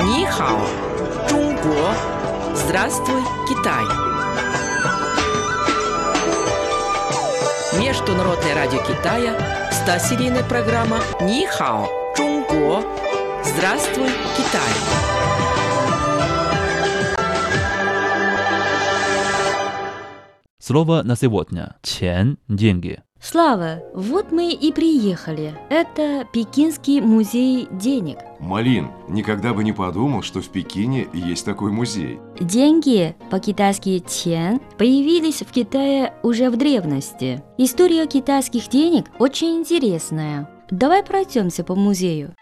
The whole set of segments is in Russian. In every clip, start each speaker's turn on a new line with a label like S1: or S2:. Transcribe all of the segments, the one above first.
S1: Нихао, Чунго. Здравствуй, Китай. Международное радио Китая, 100-серийная программа Нихао, Чунго. Здравствуй, Китай.
S2: Слово на сегодня – чен, деньги.
S3: Слава, вот мы и приехали. Это Пекинский музей денег.
S4: Малин, никогда бы не подумал, что в Пекине есть такой музей.
S3: Деньги, по-китайски «чен», появились в Китае уже в древности. История китайских денег очень интересная. Давай пройдемся по музею.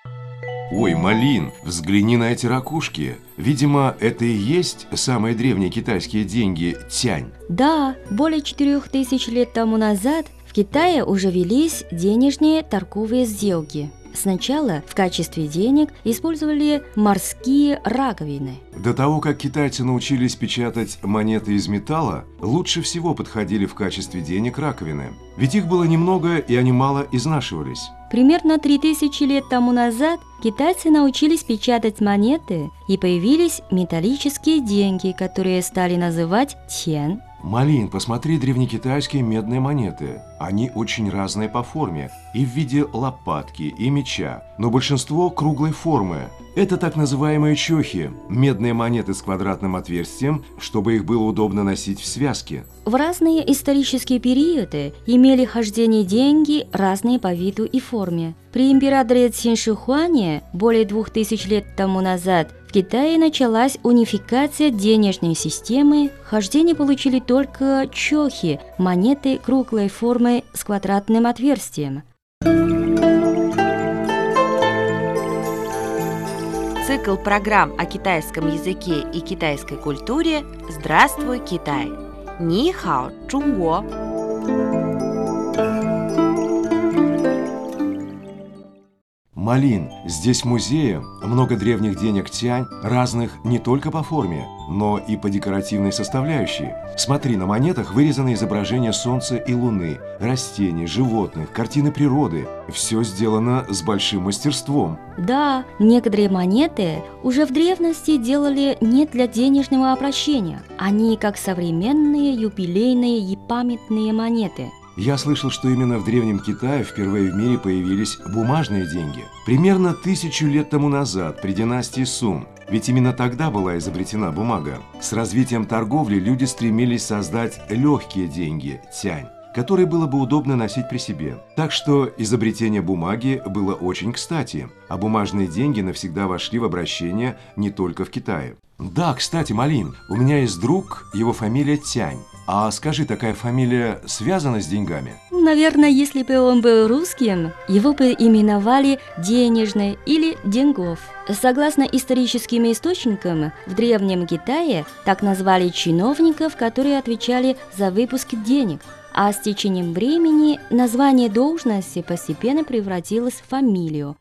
S4: Ой, Малин, взгляни на эти ракушки. Видимо, это и есть самые древние китайские деньги тянь.
S3: Да, более четырех тысяч лет тому назад Китае уже велись денежные торговые сделки. Сначала в качестве денег использовали морские раковины.
S4: До того, как китайцы научились печатать монеты из металла, лучше всего подходили в качестве денег раковины. Ведь их было немного, и они мало изнашивались.
S3: Примерно 3000 лет тому назад китайцы научились печатать монеты, и появились металлические деньги, которые стали называть тен.
S4: Малин, посмотри древнекитайские медные монеты. Они очень разные по форме, и в виде лопатки, и меча, но большинство круглой формы. Это так называемые чохи – медные монеты с квадратным отверстием, чтобы их было удобно носить в связке.
S3: В разные исторические периоды имели хождение деньги разные по виду и форме. При императоре Цин Шихуане более двух тысяч лет тому назад в Китае началась унификация денежной системы. Хождение получили только чохи – монеты круглой формы с квадратным отверстием.
S5: Цикл программ о китайском языке и китайской культуре «Здравствуй, Китай!» Ни хао, Чунго!
S4: Малин, здесь в музее много древних денег тянь, разных не только по форме, но и по декоративной составляющей. Смотри, на монетах вырезаны изображения солнца и луны, растений, животных, картины природы. Все сделано с большим мастерством.
S3: Да, некоторые монеты уже в древности делали не для денежного обращения. Они как современные юбилейные и памятные монеты –
S4: я слышал, что именно в Древнем Китае впервые в мире появились бумажные деньги. Примерно тысячу лет тому назад, при династии Сун. Ведь именно тогда была изобретена бумага. С развитием торговли люди стремились создать легкие деньги – тянь которые было бы удобно носить при себе. Так что изобретение бумаги было очень кстати, а бумажные деньги навсегда вошли в обращение не только в Китае. Да, кстати, Малин, у меня есть друг, его фамилия Тянь. А скажи, такая фамилия связана с деньгами?
S3: Наверное, если бы он был русским, его бы именовали денежный или денгов. Согласно историческим источникам, в Древнем Китае так назвали чиновников, которые отвечали за выпуск денег. А с течением времени название должности постепенно превратилось в фамилию.